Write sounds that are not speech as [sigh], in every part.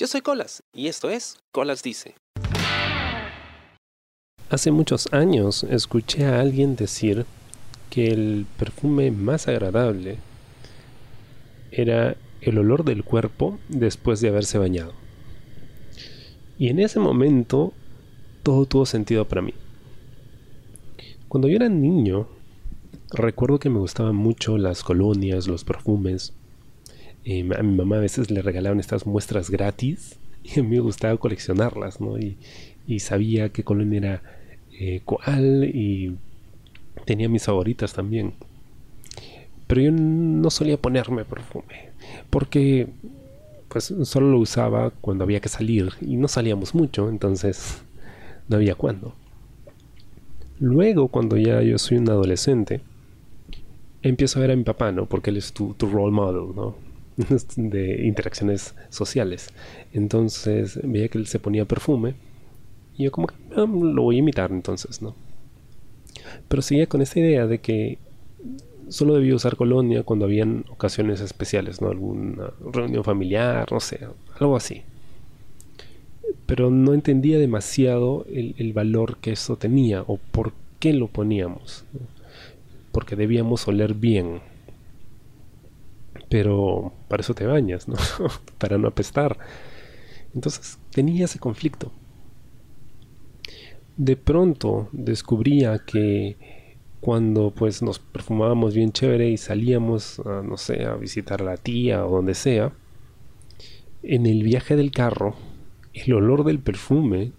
Yo soy Colas y esto es Colas Dice. Hace muchos años escuché a alguien decir que el perfume más agradable era el olor del cuerpo después de haberse bañado. Y en ese momento todo tuvo sentido para mí. Cuando yo era niño, recuerdo que me gustaban mucho las colonias, los perfumes. A mi mamá a veces le regalaban estas muestras gratis [laughs] y a mí me gustaba coleccionarlas, ¿no? Y, sabía qué colonia era eh, cuál y tenía mis favoritas también. Pero yo no solía ponerme perfume porque pues solo lo usaba cuando había que salir y no salíamos mucho, entonces [laughs] no había cuándo. Luego, cuando ya yo soy un adolescente, empiezo a ver a mi papá, ¿no? Porque él es tu, role model, ¿no? [laughs] de interacciones sociales. Entonces veía que él se ponía perfume y yo como que ah, lo voy a imitar entonces, ¿no? Pero seguía con esa idea de que solo debía usar colonia cuando habían ocasiones especiales, ¿no? Alguna reunión familiar, no sé, algo así. Pero no entendía demasiado el, valor que eso tenía o por qué lo poníamos. Porque debíamos oler bien. Pero para eso te bañas, ¿no? [laughs] para no apestar. Entonces tenía ese conflicto. De pronto descubría que cuando pues nos perfumábamos bien chévere y salíamos no sé, a visitar a la tía o donde sea, en el viaje del carro, el olor del perfume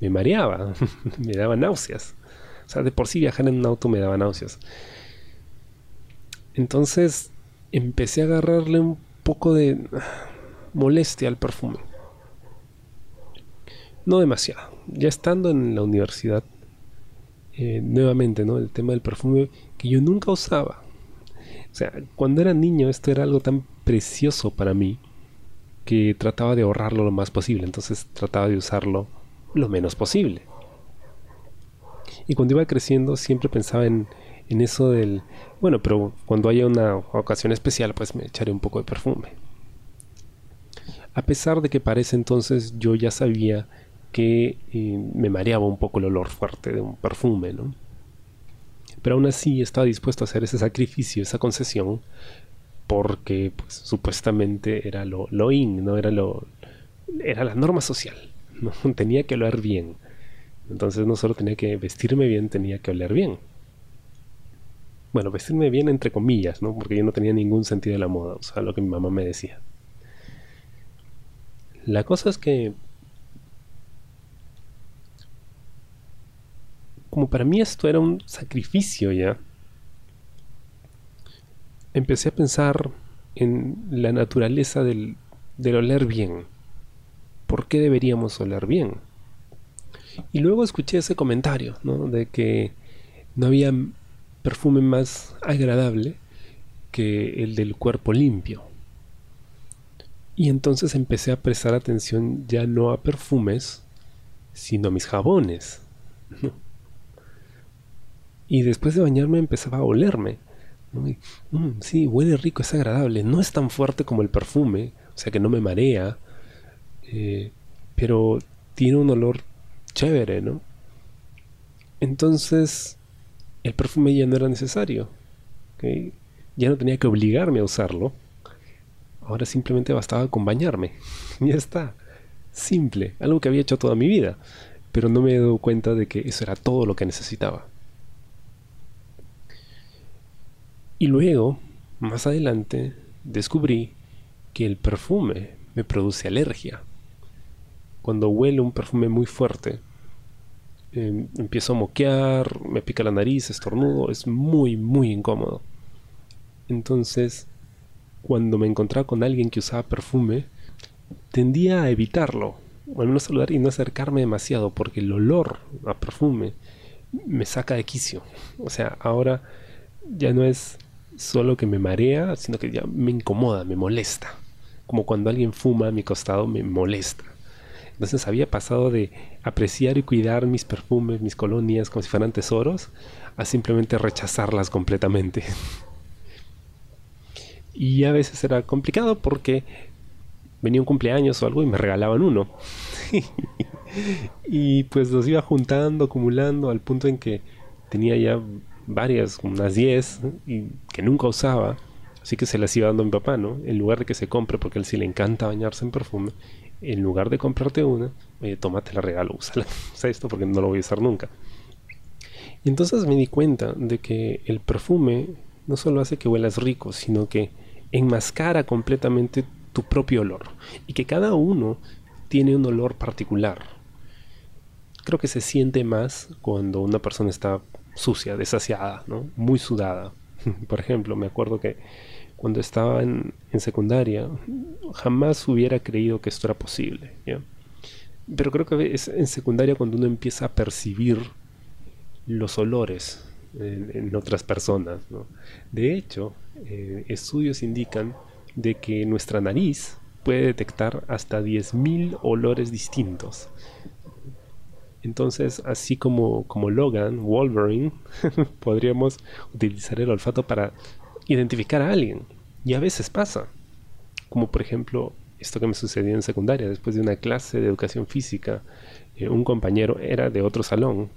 me mareaba, [laughs] me daba náuseas. O sea, de por sí viajar en un auto me daba náuseas. Entonces empecé a agarrarle un poco de molestia al perfume. No demasiado. Ya estando en la universidad, eh, nuevamente, ¿no? El tema del perfume que yo nunca usaba. O sea, cuando era niño esto era algo tan precioso para mí que trataba de ahorrarlo lo más posible. Entonces trataba de usarlo lo menos posible. Y cuando iba creciendo siempre pensaba en, en eso del, bueno, pero cuando haya una ocasión especial pues me echaré un poco de perfume. A pesar de que parece entonces yo ya sabía que eh, me mareaba un poco el olor fuerte de un perfume, ¿no? Pero aún así estaba dispuesto a hacer ese sacrificio, esa concesión, porque pues, supuestamente era lo, lo in, no era lo era la norma social, [laughs] tenía que oler bien. Entonces no solo tenía que vestirme bien, tenía que oler bien. Bueno, vestirme bien entre comillas, ¿no? Porque yo no tenía ningún sentido de la moda, o sea, lo que mi mamá me decía. La cosa es que como para mí esto era un sacrificio ya, empecé a pensar en la naturaleza del, oler bien. ¿Por qué deberíamos oler bien? Y luego escuché ese comentario, ¿no? De que no había perfume más agradable que el del cuerpo limpio. Y entonces empecé a prestar atención ya no a perfumes, sino a mis jabones. [laughs] Y después de bañarme empezaba a olerme. Mm, sí, huele rico, es agradable. No es tan fuerte como el perfume, o sea que no me marea. Eh, pero tiene un olor chévere, ¿no? Entonces, el perfume ya no era necesario. Ya no tenía que obligarme a usarlo. Ahora simplemente bastaba con bañarme. [laughs] ya está. Simple. Algo que había hecho toda mi vida. Pero no me he dado cuenta de que eso era todo lo que necesitaba. Y luego, más adelante, descubrí que el perfume me produce alergia. Cuando huele un perfume muy fuerte, em, empiezo a moquear, me pica la nariz, estornudo, es muy, muy incómodo. Entonces, cuando me encontraba con alguien que usaba perfume, tendía a evitarlo, o al menos saludar y no acercarme demasiado, porque el olor a perfume me saca de quicio. O sea, ahora ya no es solo que me marea, sino que ya me incomoda, me molesta. Como cuando alguien fuma a mi costado, me molesta. Entonces había pasado de apreciar y cuidar mis perfumes, mis colonias como si fueran tesoros, a simplemente rechazarlas completamente. [laughs] y a veces era complicado porque venía un cumpleaños o algo y me regalaban uno. [laughs] y pues los iba juntando, acumulando al punto en que tenía ya varias, unas 10, y que nunca usaba. Así que se las iba dando a mi papá, ¿no? En lugar de que se compre, porque a él sí le encanta bañarse en perfume, en lugar de comprarte una, oye, tómate la regalo, úsala. [laughs] Usa esto porque no lo voy a usar nunca. Y entonces me di cuenta de que el perfume no solo hace que huelas rico, sino que enmascara completamente tu propio olor. Y que cada uno tiene un olor particular. Creo que se siente más cuando una persona está sucia, desasiada, muy sudada. [laughs] Por ejemplo, me acuerdo que cuando estaba en, secundaria jamás hubiera creído que esto era posible. Pero creo que es en secundaria cuando uno empieza a percibir los olores en, otras personas. De hecho, eh, estudios indican de que nuestra nariz puede detectar hasta 10.000 olores distintos. Entonces, así como, como Logan, Wolverine, [laughs] podríamos utilizar el olfato para identificar a alguien. Y a veces pasa. Como por ejemplo, esto que me sucedió en secundaria, después de una clase de educación física, eh, un compañero era de otro salón,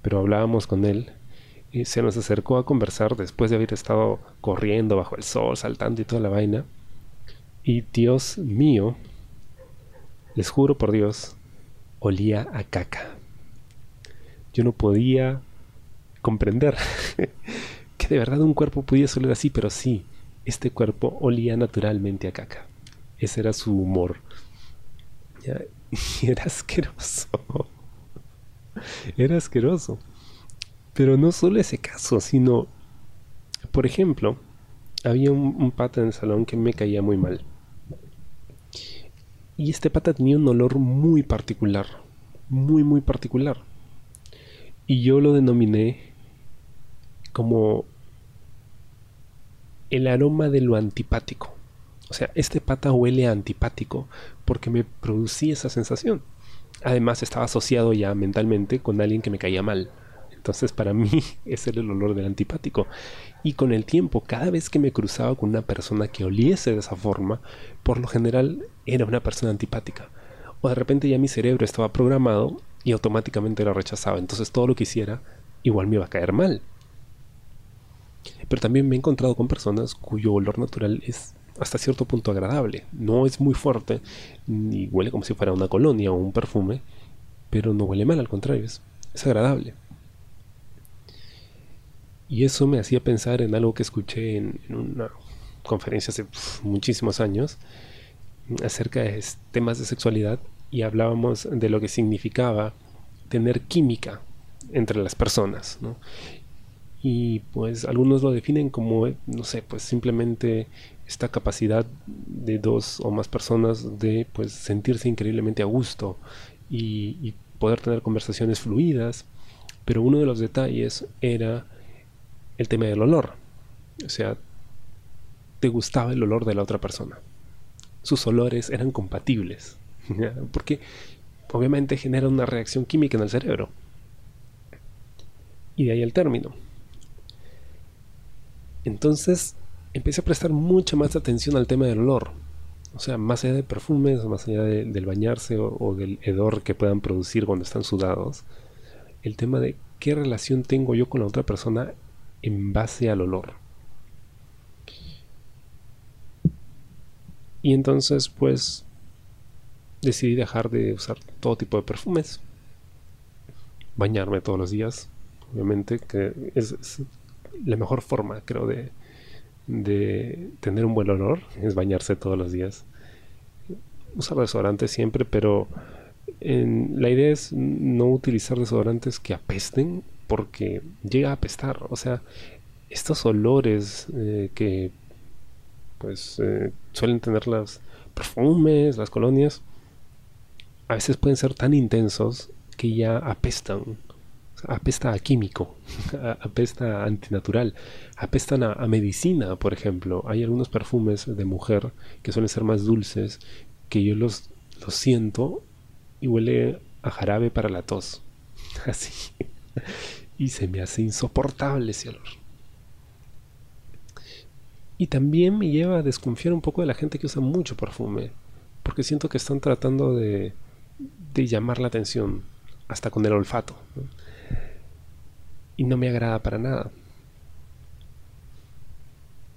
pero hablábamos con él y se nos acercó a conversar después de haber estado corriendo bajo el sol, saltando y toda la vaina. Y Dios mío, les juro por Dios, olía a caca. Yo no podía comprender [laughs] que de verdad un cuerpo pudiese oler así, pero sí, este cuerpo olía naturalmente a caca. Ese era su humor. Y [laughs] era asqueroso. Era asqueroso. Pero no solo ese caso, sino, por ejemplo, había un, pata en el salón que me caía muy mal. Y este pata tenía un olor muy particular, muy, muy particular. Y yo lo denominé como el aroma de lo antipático. O sea, este pata huele antipático porque me producía esa sensación. Además estaba asociado ya mentalmente con alguien que me caía mal. Entonces para mí [laughs] ese era el olor del antipático. Y con el tiempo, cada vez que me cruzaba con una persona que oliese de esa forma, por lo general era una persona antipática. O de repente ya mi cerebro estaba programado y automáticamente la rechazaba. Entonces todo lo que hiciera igual me iba a caer mal. Pero también me he encontrado con personas cuyo olor natural es hasta cierto punto agradable. No es muy fuerte, ni huele como si fuera una colonia o un perfume, pero no huele mal, al contrario, es, agradable. Y eso me hacía pensar en algo que escuché en, una conferencia hace muchísimos años acerca de temas de sexualidad y hablábamos de lo que significaba tener química entre las personas. Y pues algunos lo definen como, no sé, pues simplemente esta capacidad de dos o más personas de pues sentirse increíblemente a gusto y, poder tener conversaciones fluidas. Pero uno de los detalles era el tema del olor. O sea, te gustaba el olor de la otra persona. Sus olores eran compatibles. [laughs] Porque obviamente genera una reacción química en el cerebro. Y de ahí el término. Entonces empecé a prestar mucha más atención al tema del olor. O sea, más allá de perfumes, más allá del bañarse o, del hedor que puedan producir cuando están sudados, el tema de qué relación tengo yo con la otra persona en base al olor. Y entonces, pues, decidí dejar de usar todo tipo de perfumes, bañarme todos los días, obviamente, que es la mejor forma, creo, de, de tener un buen olor es bañarse todos los días. Usar desodorante siempre, pero la idea es no utilizar desodorantes que apesten porque llega a apestar. O sea, estos olores eh, que pues eh, suelen tener los perfumes, las colonias, a veces pueden ser tan intensos que ya apestan apesta a químico, [laughs] apesta a antinatural, apestan a, medicina, por ejemplo. Hay algunos perfumes de mujer que suelen ser más dulces que yo los, los siento y huele a jarabe para la tos. [laughs] Así. Y se me hace insoportable ese olor. Y también me lleva a desconfiar un poco de la gente que usa mucho perfume. porque siento que están tratando de, de llamar la atención, hasta con el olfato. Y no me agrada para nada.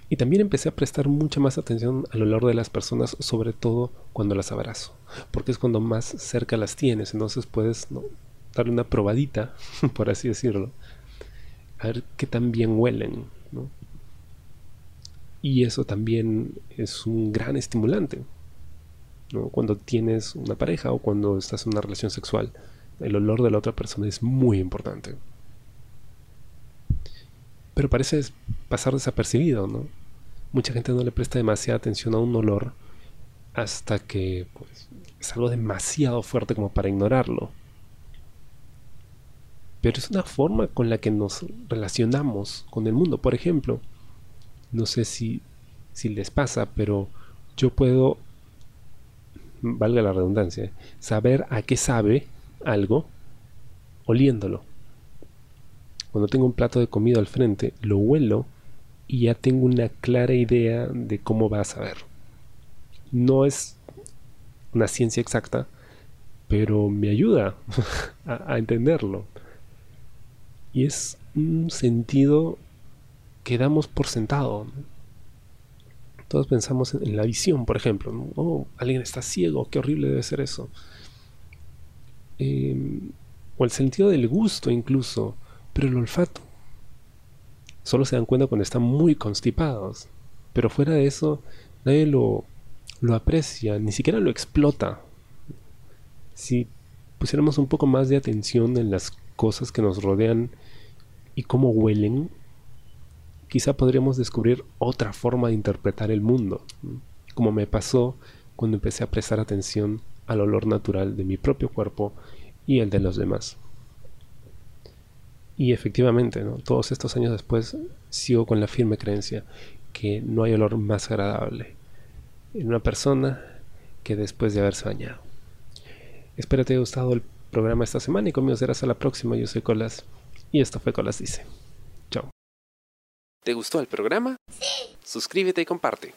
Y también empecé a prestar mucha más atención al olor de las personas, sobre todo cuando las abrazo, porque es cuando más cerca las tienes, entonces puedes darle una probadita, [laughs] por así decirlo, a ver qué tan bien huelen. Y eso también es un gran estimulante. Cuando tienes una pareja o cuando estás en una relación sexual, el olor de la otra persona es muy importante. Pero parece pasar desapercibido, ¿no? Mucha gente no le presta demasiada atención a un olor hasta que pues, es algo demasiado fuerte como para ignorarlo. Pero es una forma con la que nos relacionamos con el mundo. Por ejemplo, no sé si, si les pasa, pero yo puedo valga la redundancia, saber a qué sabe algo oliéndolo. Cuando tengo un plato de comida al frente, lo huelo y ya tengo una clara idea de cómo va a saber. No es una ciencia exacta, pero me ayuda [laughs] a, entenderlo. Y es un sentido que damos por sentado. Todos pensamos en, la visión, por ejemplo. Oh, alguien está ciego, qué horrible debe ser eso. Em, o el sentido del gusto incluso, pero el olfato. Solo se dan cuenta cuando están muy constipados. Pero fuera de eso, nadie lo, lo aprecia, ni siquiera lo explota. Si pusiéramos un poco más de atención en las cosas que nos rodean y cómo huelen, quizá podríamos descubrir otra forma de interpretar el mundo, como me pasó cuando empecé a prestar atención al olor natural de mi propio cuerpo y el de los demás. Y efectivamente, todos estos años después sigo con la firme creencia que no hay olor más agradable en una persona que después de haberse bañado. Espero te haya gustado el programa esta semana y conmigo serás a la próxima. Yo soy Colas y esto fue Colas Dice. Chao. ¿Te gustó el programa? Sí. Suscríbete y comparte.